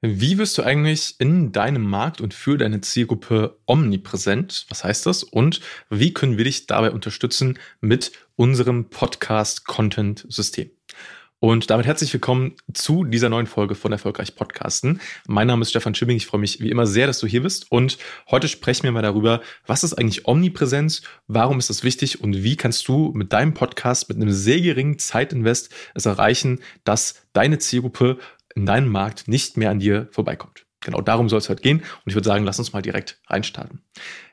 Wie wirst du eigentlich in deinem Markt und für deine Zielgruppe omnipräsent? Was heißt das? Und wie können wir dich dabei unterstützen mit unserem Podcast-Content-System? Und damit herzlich willkommen zu dieser neuen Folge von Erfolgreich Podcasten. Mein Name ist Stefan Schimming. Ich freue mich wie immer sehr, dass du hier bist. Und heute sprechen wir mal darüber, was ist eigentlich Omnipräsenz? Warum ist das wichtig? Und wie kannst du mit deinem Podcast mit einem sehr geringen Zeitinvest es erreichen, dass deine Zielgruppe in deinem Markt nicht mehr an dir vorbeikommt. Genau darum soll es heute gehen und ich würde sagen, lass uns mal direkt reinstarten.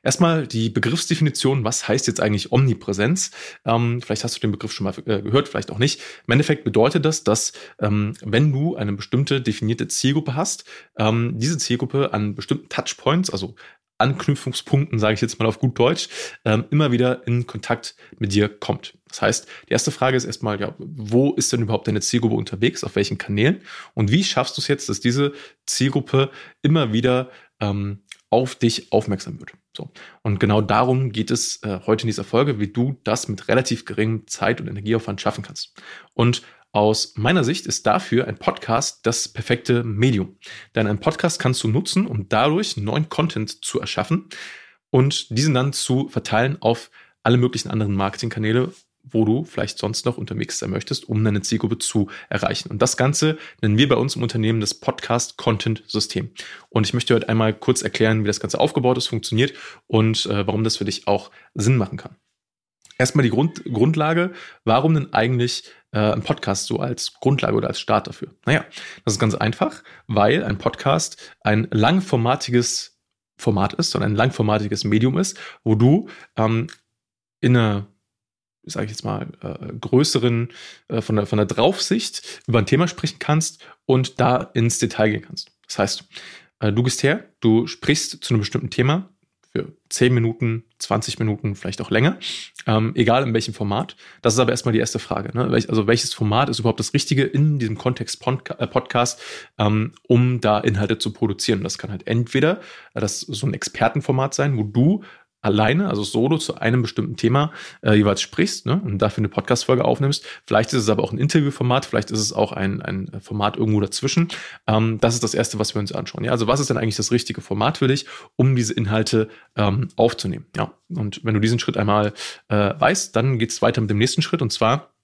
Erstmal die Begriffsdefinition, was heißt jetzt eigentlich Omnipräsenz? Ähm, vielleicht hast du den Begriff schon mal äh, gehört, vielleicht auch nicht. Im Endeffekt bedeutet das, dass ähm, wenn du eine bestimmte definierte Zielgruppe hast, ähm, diese Zielgruppe an bestimmten Touchpoints, also Anknüpfungspunkten, sage ich jetzt mal auf gut Deutsch, ähm, immer wieder in Kontakt mit dir kommt. Das heißt, die erste Frage ist erstmal, ja, wo ist denn überhaupt deine Zielgruppe unterwegs, auf welchen Kanälen und wie schaffst du es jetzt, dass diese Zielgruppe immer wieder ähm, auf dich aufmerksam wird. So. Und genau darum geht es äh, heute in dieser Folge, wie du das mit relativ geringem Zeit- und Energieaufwand schaffen kannst. Und aus meiner Sicht ist dafür ein Podcast das perfekte Medium. Denn ein Podcast kannst du nutzen, um dadurch neuen Content zu erschaffen und diesen dann zu verteilen auf alle möglichen anderen Marketingkanäle, wo du vielleicht sonst noch unterwegs sein möchtest, um deine Zielgruppe zu erreichen. Und das Ganze nennen wir bei uns im Unternehmen das Podcast Content System. Und ich möchte heute einmal kurz erklären, wie das Ganze aufgebaut ist, funktioniert und äh, warum das für dich auch Sinn machen kann. Erstmal die Grund, Grundlage, warum denn eigentlich äh, ein Podcast so als Grundlage oder als Start dafür? Naja, das ist ganz einfach, weil ein Podcast ein langformatiges Format ist, sondern ein langformatiges Medium ist, wo du ähm, in einer sage ich jetzt mal, äh, größeren, äh, von, der, von der Draufsicht über ein Thema sprechen kannst und da ins Detail gehen kannst. Das heißt, äh, du gehst her, du sprichst zu einem bestimmten Thema, für 10 Minuten, 20 Minuten, vielleicht auch länger, ähm, egal in welchem Format. Das ist aber erstmal die erste Frage. Ne? Also welches Format ist überhaupt das Richtige in diesem Kontext äh, Podcast, ähm, um da Inhalte zu produzieren? Das kann halt entweder äh, das so ein Expertenformat sein, wo du alleine, also solo zu einem bestimmten Thema äh, jeweils sprichst ne, und dafür eine Podcast-Folge aufnimmst. Vielleicht ist es aber auch ein Interviewformat, vielleicht ist es auch ein, ein Format irgendwo dazwischen. Ähm, das ist das Erste, was wir uns anschauen. Ja? Also was ist denn eigentlich das richtige Format für dich, um diese Inhalte ähm, aufzunehmen? Ja, und wenn du diesen Schritt einmal äh, weißt, dann geht es weiter mit dem nächsten Schritt und zwar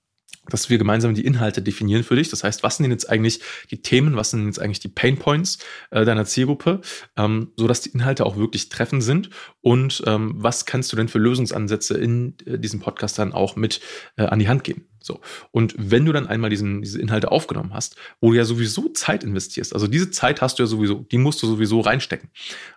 dass wir gemeinsam die Inhalte definieren für dich. Das heißt, was sind denn jetzt eigentlich die Themen, was sind jetzt eigentlich die Pain Points äh, deiner Zielgruppe, ähm, so dass die Inhalte auch wirklich treffend sind und ähm, was kannst du denn für Lösungsansätze in äh, diesem Podcast dann auch mit äh, an die Hand geben. So. Und wenn du dann einmal diesen, diese Inhalte aufgenommen hast, wo du ja sowieso Zeit investierst, also diese Zeit hast du ja sowieso, die musst du sowieso reinstecken.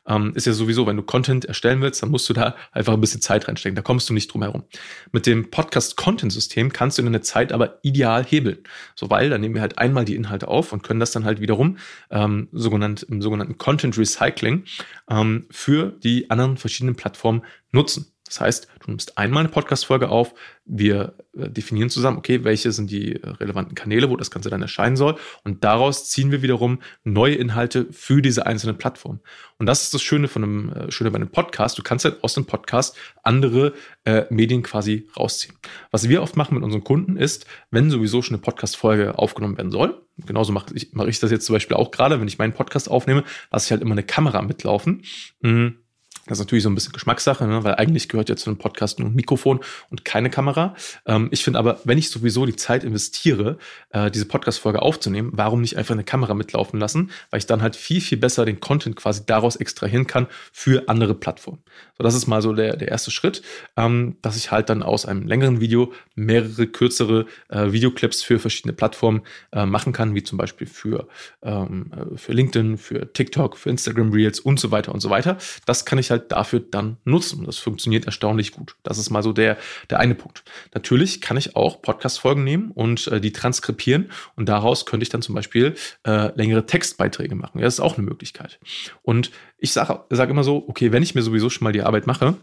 Ähm, ist ja sowieso, wenn du Content erstellen willst, dann musst du da einfach ein bisschen Zeit reinstecken. Da kommst du nicht drum herum. Mit dem Podcast-Content-System kannst du deine Zeit aber ideal hebeln. So, weil dann nehmen wir halt einmal die Inhalte auf und können das dann halt wiederum ähm, sogenannt, im sogenannten Content Recycling ähm, für die anderen verschiedenen Plattformen nutzen. Das heißt, du nimmst einmal eine Podcast-Folge auf, wir äh, definieren zusammen, okay, welche sind die äh, relevanten Kanäle, wo das Ganze dann erscheinen soll. Und daraus ziehen wir wiederum neue Inhalte für diese einzelnen Plattformen. Und das ist das Schöne von einem, äh, Schöne bei einem Podcast. Du kannst halt aus einem Podcast andere äh, Medien quasi rausziehen. Was wir oft machen mit unseren Kunden ist, wenn sowieso schon eine Podcast-Folge aufgenommen werden soll, genauso mache ich, mache ich das jetzt zum Beispiel auch gerade, wenn ich meinen Podcast aufnehme, lasse ich halt immer eine Kamera mitlaufen. Mhm das ist natürlich so ein bisschen Geschmackssache, ne? weil eigentlich gehört ja zu einem Podcast nur ein Mikrofon und keine Kamera. Ähm, ich finde aber, wenn ich sowieso die Zeit investiere, äh, diese Podcast-Folge aufzunehmen, warum nicht einfach eine Kamera mitlaufen lassen? Weil ich dann halt viel, viel besser den Content quasi daraus extrahieren kann für andere Plattformen. So, das ist mal so der, der erste Schritt, ähm, dass ich halt dann aus einem längeren Video mehrere kürzere äh, Videoclips für verschiedene Plattformen äh, machen kann, wie zum Beispiel für, ähm, äh, für LinkedIn, für TikTok, für Instagram Reels und so weiter und so weiter. Das kann ich halt halt dafür dann nutzen. Das funktioniert erstaunlich gut. Das ist mal so der, der eine Punkt. Natürlich kann ich auch Podcast-Folgen nehmen und äh, die transkribieren und daraus könnte ich dann zum Beispiel äh, längere Textbeiträge machen. Ja, das ist auch eine Möglichkeit. Und ich sage sag immer so, okay, wenn ich mir sowieso schon mal die Arbeit mache,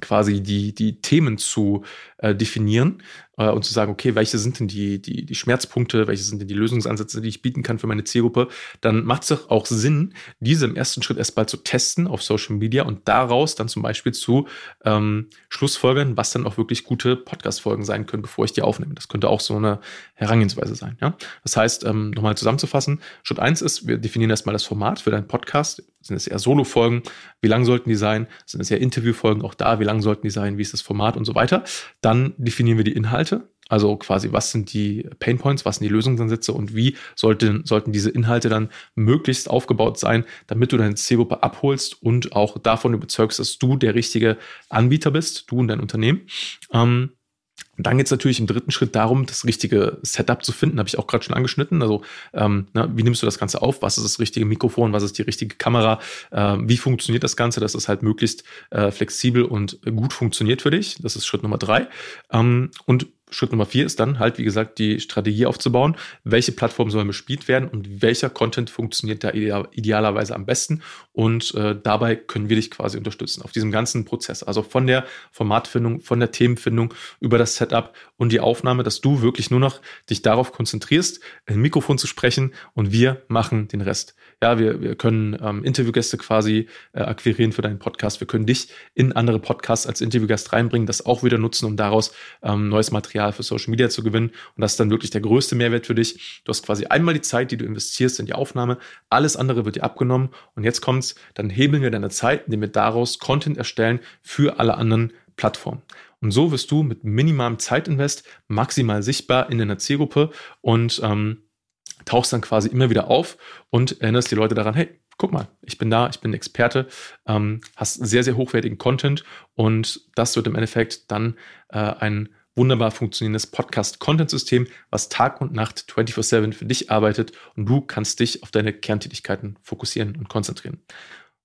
quasi die, die Themen zu, äh, definieren äh, und zu sagen, okay, welche sind denn die, die, die Schmerzpunkte, welche sind denn die Lösungsansätze, die ich bieten kann für meine Zielgruppe, dann macht es doch auch Sinn, diese im ersten Schritt erstmal zu testen auf Social Media und daraus dann zum Beispiel zu ähm, Schlussfolgern, was dann auch wirklich gute Podcast-Folgen sein können, bevor ich die aufnehme. Das könnte auch so eine Herangehensweise sein. Ja? Das heißt, ähm, nochmal zusammenzufassen, Schritt eins ist, wir definieren erstmal das Format für deinen Podcast. Sind es eher Solo-Folgen? Wie lang sollten die sein? Sind es eher Interview-Folgen? Auch da, wie lang sollten die sein? Wie ist das Format und so weiter? Dann definieren wir die Inhalte. Also quasi, was sind die Pain Points, was sind die Lösungsansätze und wie sollten, sollten diese Inhalte dann möglichst aufgebaut sein, damit du deine Zielgruppe abholst und auch davon überzeugst, dass du der richtige Anbieter bist, du und dein Unternehmen. Ähm, dann geht es natürlich im dritten Schritt darum, das richtige Setup zu finden, habe ich auch gerade schon angeschnitten. Also ähm, na, wie nimmst du das Ganze auf? Was ist das richtige Mikrofon? Was ist die richtige Kamera? Ähm, wie funktioniert das Ganze, dass es halt möglichst äh, flexibel und gut funktioniert für dich? Das ist Schritt Nummer drei. Ähm, und Schritt Nummer vier ist dann halt, wie gesagt, die Strategie aufzubauen. Welche Plattform soll bespielt werden und welcher Content funktioniert da idealerweise am besten? Und äh, dabei können wir dich quasi unterstützen auf diesem ganzen Prozess. Also von der Formatfindung, von der Themenfindung über das Setup und die Aufnahme, dass du wirklich nur noch dich darauf konzentrierst, ein Mikrofon zu sprechen und wir machen den Rest. Ja, wir, wir können ähm, Interviewgäste quasi äh, akquirieren für deinen Podcast. Wir können dich in andere Podcasts als Interviewgast reinbringen, das auch wieder nutzen, um daraus ähm, neues Material für Social Media zu gewinnen. Und das ist dann wirklich der größte Mehrwert für dich. Du hast quasi einmal die Zeit, die du investierst in die Aufnahme. Alles andere wird dir abgenommen. Und jetzt kommt's, dann hebeln wir deine Zeit, indem wir daraus Content erstellen für alle anderen Plattformen. Und so wirst du mit minimalem Zeitinvest maximal sichtbar in deiner Zielgruppe und ähm, tauchst dann quasi immer wieder auf und erinnerst die Leute daran, hey, guck mal, ich bin da, ich bin Experte, ähm, hast sehr, sehr hochwertigen Content und das wird im Endeffekt dann äh, ein wunderbar funktionierendes Podcast-Content-System, was Tag und Nacht 24-7 für dich arbeitet und du kannst dich auf deine Kerntätigkeiten fokussieren und konzentrieren.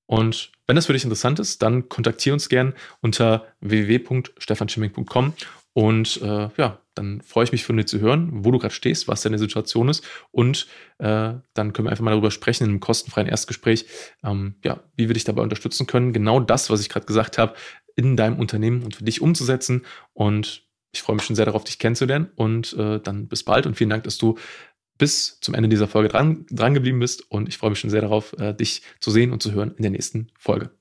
Und wenn das für dich interessant ist, dann kontaktiere uns gern unter www.stefanschimming.com und äh, ja, dann freue ich mich von dir zu hören, wo du gerade stehst, was deine Situation ist. Und äh, dann können wir einfach mal darüber sprechen in einem kostenfreien Erstgespräch, ähm, ja, wie wir dich dabei unterstützen können, genau das, was ich gerade gesagt habe, in deinem Unternehmen und für dich umzusetzen. Und ich freue mich schon sehr darauf, dich kennenzulernen. Und äh, dann bis bald und vielen Dank, dass du bis zum Ende dieser Folge dran, dran geblieben bist. Und ich freue mich schon sehr darauf, äh, dich zu sehen und zu hören in der nächsten Folge.